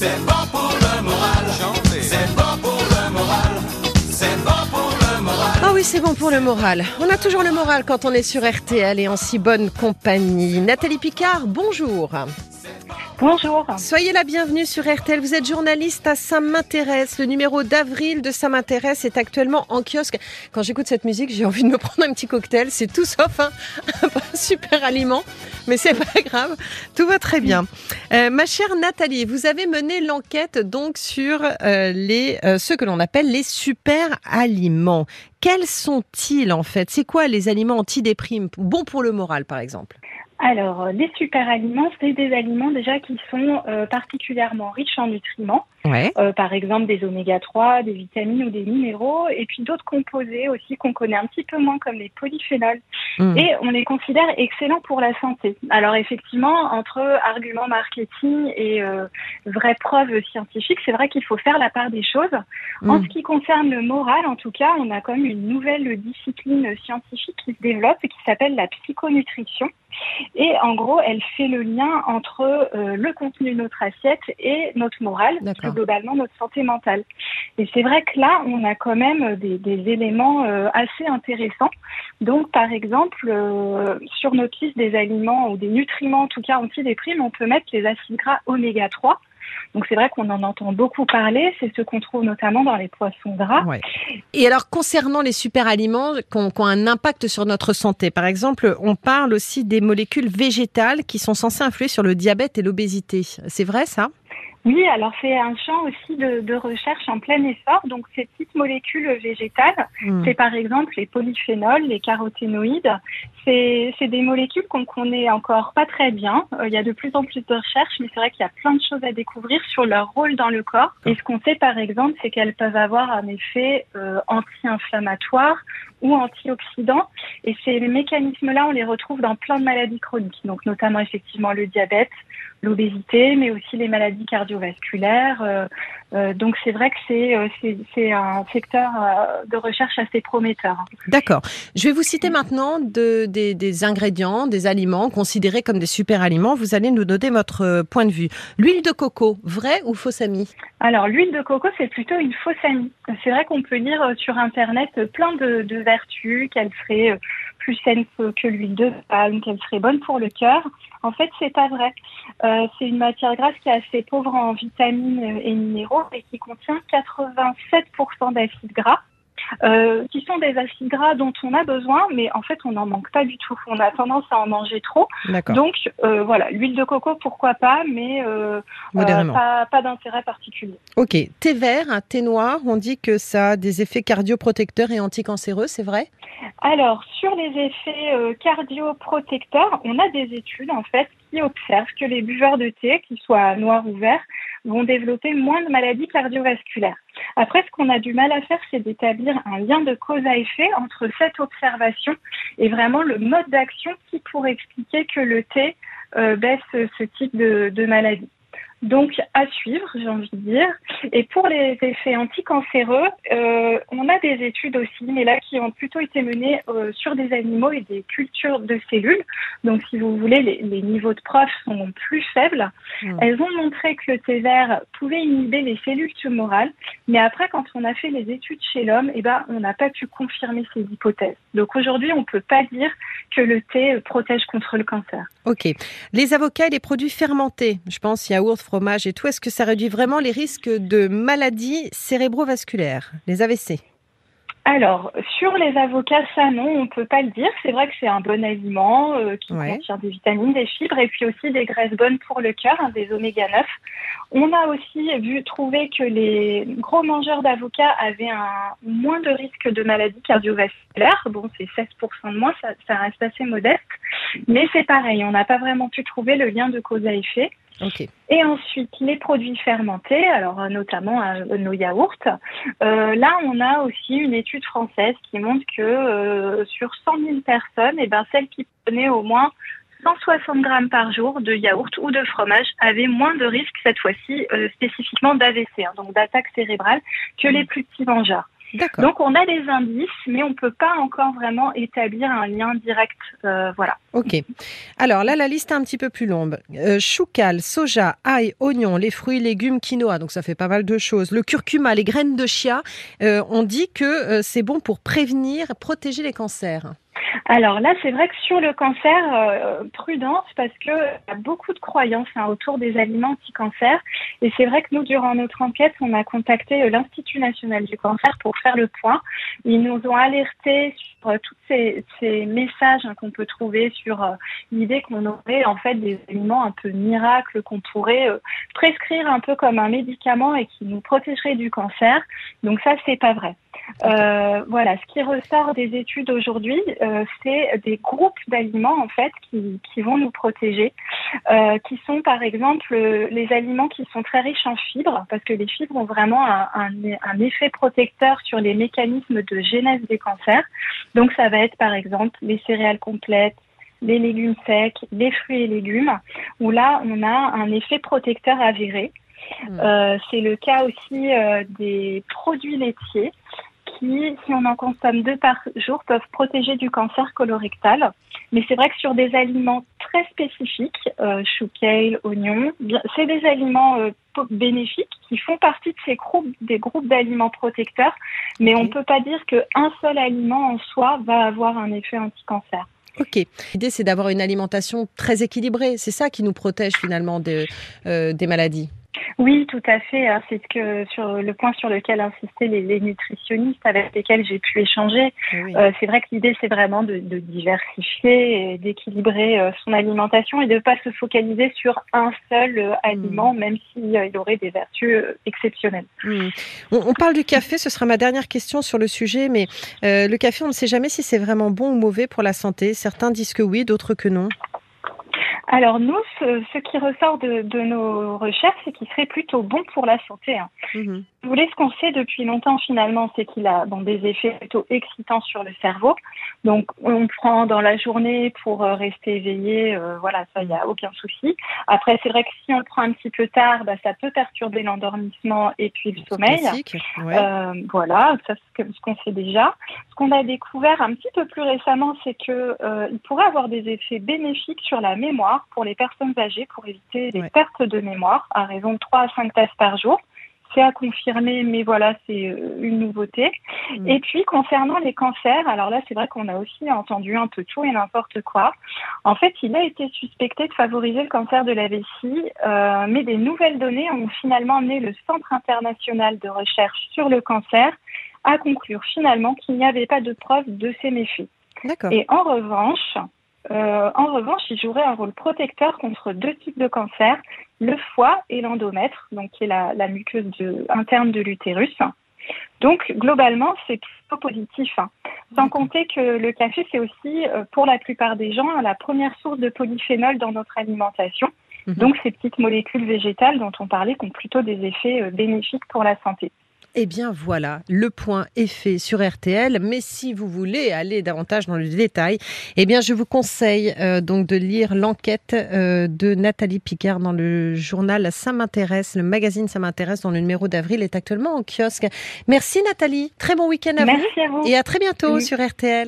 C'est bon pour le moral. C'est bon pour le moral. C'est bon pour le moral. Ah oui, c'est bon pour le moral. On a toujours le moral quand on est sur RTL et en si bonne compagnie. Nathalie Picard, bonjour. Bonjour. Soyez la bienvenue sur RTL. Vous êtes journaliste à Ça m'intéresse. Le numéro d'avril de Ça m'intéresse est actuellement en kiosque. Quand j'écoute cette musique, j'ai envie de me prendre un petit cocktail. C'est tout sauf un, super aliment, mais c'est pas grave. Tout va très bien. Euh, ma chère Nathalie, vous avez mené l'enquête donc sur euh, les euh, ceux que l'on appelle les super aliments. Quels sont-ils en fait? C'est quoi les aliments antidéprime, bons pour le moral par exemple? Alors, euh, les super aliments, c'est des aliments déjà qui sont euh, particulièrement riches en nutriments, Ouais. Euh, par exemple des oméga 3, des vitamines ou des minéraux, et puis d'autres composés aussi qu'on connaît un petit peu moins comme les polyphénols. Mm. Et on les considère excellents pour la santé. Alors effectivement, entre arguments marketing et euh, vraies preuves scientifiques, c'est vrai qu'il faut faire la part des choses. En Mm. ce qui concerne le moral, en tout cas, on a comme une nouvelle discipline scientifique qui se développe et qui s'appelle la psychonutrition. Et en gros, elle fait le lien entre euh, le contenu de notre assiette et notre morale, D'accord. Globalement notre santé mentale. Et c'est vrai que là, on a quand même des, éléments euh, assez intéressants. Donc, par exemple, euh, sur notre liste des aliments ou des nutriments, en tout cas antidéprime, on peut mettre les acides gras oméga 3. Donc, c'est vrai qu'on en entend beaucoup parler. C'est ce qu'on trouve notamment dans les poissons gras. Et alors, concernant les super aliments qui ont, qui ont un impact sur notre santé, par exemple, on parle aussi des molécules végétales qui sont censées influer sur le diabète et l'obésité. C'est vrai ça? Oui, alors c'est un champ aussi de, de recherche en plein essor. Donc ces petites molécules végétales, Hmm. c'est par exemple les polyphénols, les caroténoïdes. C'est c'est des molécules qu'on connaît encore pas très bien. Euh, il y a de plus en plus de recherches, mais c'est vrai qu'il y a plein de choses à découvrir sur leur rôle dans le corps. Et ce qu'on sait par exemple, c'est qu'elles peuvent avoir un effet euh, anti-inflammatoire ou antioxydant. Et ces mécanismes-là, on les retrouve dans plein de maladies chroniques, donc notamment effectivement le diabète, l'obésité, mais aussi les maladies cardiovasculaires. Euh, euh, donc c'est vrai que c'est euh, un secteur de recherche assez prometteur. D'accord. Je vais vous citer maintenant de- des, des ingrédients, des aliments considérés comme des super aliments. Vous allez nous donner votre point de vue. L'huile de coco, vrai ou fausse amie? Alors l'huile de coco, c'est plutôt une fausse amie. C'est vrai qu'on peut lire sur Internet plein de, de vertus, qu'elle serait plus saine que l'huile de palme, qu'elle serait bonne pour le cœur. En fait, c'est pas vrai. Euh, c'est une matière grasse qui est assez pauvre en vitamines et minéraux et qui contient 87% d'acides gras. Euh, qui sont des acides gras dont on a besoin, mais en fait on n'en manque pas du tout. On a tendance à en manger trop. Donc euh, voilà, l'huile de coco pourquoi pas, mais euh, pas, pas d'intérêt particulier. Ok. Thé vert, un thé noir, on dit que ça a des effets cardioprotecteurs et anticancéreux, c'est vrai? Alors, sur les effets cardioprotecteurs, on a des études en fait qui observent que les buveurs de thé, qu'ils soient noirs ou verts, vont développer moins de maladies cardiovasculaires. Après, ce qu'on a du mal à faire, c'est d'établir un lien de cause à effet entre cette observation et vraiment le mode d'action qui pourrait expliquer que le thé euh, baisse ce type de, de maladie. Donc, à suivre, j'ai envie de dire. Et pour les effets anticancéreux, euh, on a des études aussi, mais là qui ont plutôt été menées euh, sur des animaux et des cultures de cellules. Donc, si vous voulez, les, les niveaux de preuves sont plus faibles. Mm. Elles ont montré que le thé vert pouvait inhiber les cellules tumorales, mais après, quand on a fait les études chez l'homme, eh ben, on n'a pas pu confirmer ces hypothèses. Donc, aujourd'hui, on peut pas dire que le thé protège contre le cancer. Ok. Les avocats et les produits fermentés, je pense yaourt, fromage et tout, est-ce que ça réduit vraiment les risques de maladies cérébrovasculaires, les AVC Alors, sur les avocats, ça non, on peut pas le dire. C'est vrai que c'est un bon aliment euh, qui Ouais. contient des vitamines, des fibres et puis aussi des graisses bonnes pour le cœur, hein, des oméga 9. On a aussi vu trouvé que les gros mangeurs d'avocats avaient un moins de risque de maladies cardiovasculaires. Bon, c'est 16% de moins, ça, ça reste assez modeste, mais c'est pareil, on n'a pas vraiment pu trouver le lien de cause à effet. Et ensuite, les produits fermentés, alors euh, notamment euh, nos yaourts. Euh, là, on a aussi une étude française qui montre que euh, sur 100 000 personnes, eh ben, celles qui prenaient au moins 160 grammes par jour de yaourt ou de fromage avaient moins de risques, cette fois-ci, spécifiquement d'AVC, hein, donc d'attaque cérébrale, que les plus petits mangeurs. Donc on a des indices, mais on peut pas encore vraiment établir un lien direct. euh, voilà. Ok. Alors là, la liste est un petit peu plus longue. Euh, choucal, soja, ail, oignon, les fruits, légumes, quinoa. Donc ça fait pas mal de choses. Le curcuma, les graines de chia. euh, on dit que euh, c'est bon pour prévenir, protéger les cancers. Alors là, c'est vrai que sur le cancer, euh, prudence parce que il y a beaucoup de croyances hein, autour des aliments anti-cancer. Et c'est vrai que nous, durant notre enquête, on a contacté euh, l'Institut national du cancer pour faire le point. Ils nous ont alertés sur euh, tous ces, messages hein, qu'on peut trouver sur euh, l'idée qu'on aurait en fait des aliments un peu miracles qu'on pourrait euh, prescrire un peu comme un médicament et qui nous protégerait du cancer. Donc ça, c'est pas vrai. Euh, voilà, ce qui ressort des études aujourd'hui, euh, c'est des groupes d'aliments en fait qui, qui vont nous protéger, euh, qui sont par exemple les aliments qui sont très riches en fibres, parce que les fibres ont vraiment un, un, un effet protecteur sur les mécanismes de genèse des cancers. Donc ça va être par exemple les céréales complètes, les légumes secs, les fruits et légumes, où là on a un effet protecteur avéré. Hmm. Euh, c'est le cas aussi euh, des produits laitiers qui, si on en consomme deux par jour, peuvent protéger du cancer colorectal. Mais c'est vrai que sur des aliments très spécifiques, euh, chou kale, oignon, c'est des aliments euh, bénéfiques qui font partie de ces groupes, des groupes d'aliments protecteurs, mais on ne peut pas dire qu'un seul aliment en soi va avoir un effet anti-cancer. Ok. L'idée, c'est d'avoir une alimentation très équilibrée. C'est ça qui nous protège finalement de- euh, des maladies. Oui, tout à fait. hein. C'est ce que sur le point sur lequel insistaient les, les nutritionnistes avec lesquels j'ai pu échanger. Oui. Euh, c'est vrai que l'idée, c'est vraiment de, de diversifier et d'équilibrer euh, son alimentation et de ne pas se focaliser sur un seul euh, aliment, même s'il il aurait des vertus exceptionnelles. Hmm. On, on parle du café, ce sera ma dernière question sur le sujet, mais le café, on ne sait jamais si c'est vraiment bon ou mauvais pour la santé. Certains disent que oui, d'autres que non. Alors nous, ce, ce qui ressort de, de nos recherches, c'est qu'il serait plutôt bon pour la santé. hein. Mhm. Vous voulez, ce qu'on sait depuis longtemps finalement, c'est qu'il a bon, des effets plutôt excitants sur le cerveau. Donc, on prend dans la journée pour euh, rester éveillé, euh, voilà, ça, il n'y a aucun souci. Après, c'est vrai que si on le prend un petit peu tard, bah, ça peut perturber l'endormissement et puis le sommeil. Ouais. Euh, voilà, ça c'est ce qu'on sait déjà. Ce qu'on a découvert un petit peu plus récemment, c'est que euh, il pourrait avoir des effets bénéfiques sur la mémoire pour les personnes âgées pour éviter des Ouais. pertes de mémoire à raison de 3 à 5 tasses par jour. C'est à confirmer, mais voilà, c'est euh, une nouveauté. Mm. Et puis, concernant les cancers, alors là, c'est vrai qu'on a aussi entendu un peu tout et n'importe quoi. En fait, il a été suspecté de favoriser le cancer de la vessie, euh, mais des nouvelles données ont finalement amené le Centre international de recherche sur le cancer à conclure finalement qu'il n'y avait pas de preuve de ces méfaits. D'accord. Et en revanche, euh, en revanche, il jouerait un rôle protecteur contre deux types de cancers, le foie et l'endomètre, donc qui est la, la muqueuse de- interne de l'utérus. Donc globalement, c'est plutôt positif. hein. Sans compter que le café, c'est aussi, euh, pour la plupart des gens, la première source de polyphénol dans notre alimentation. Mhm. Donc ces petites molécules végétales dont on parlait qui ont plutôt des effets euh, bénéfiques pour la santé. Eh bien voilà, le point est fait sur RTL. Mais si vous voulez aller davantage dans le détail, eh bien je vous conseille euh, donc de lire l'enquête euh, de Nathalie Picard dans le journal Ça m'intéresse, le magazine Ça m'intéresse, dont le numéro d'avril est actuellement en kiosque. Merci Nathalie, très bon week-end à vous Merci à vous. et à très bientôt Oui. sur RTL.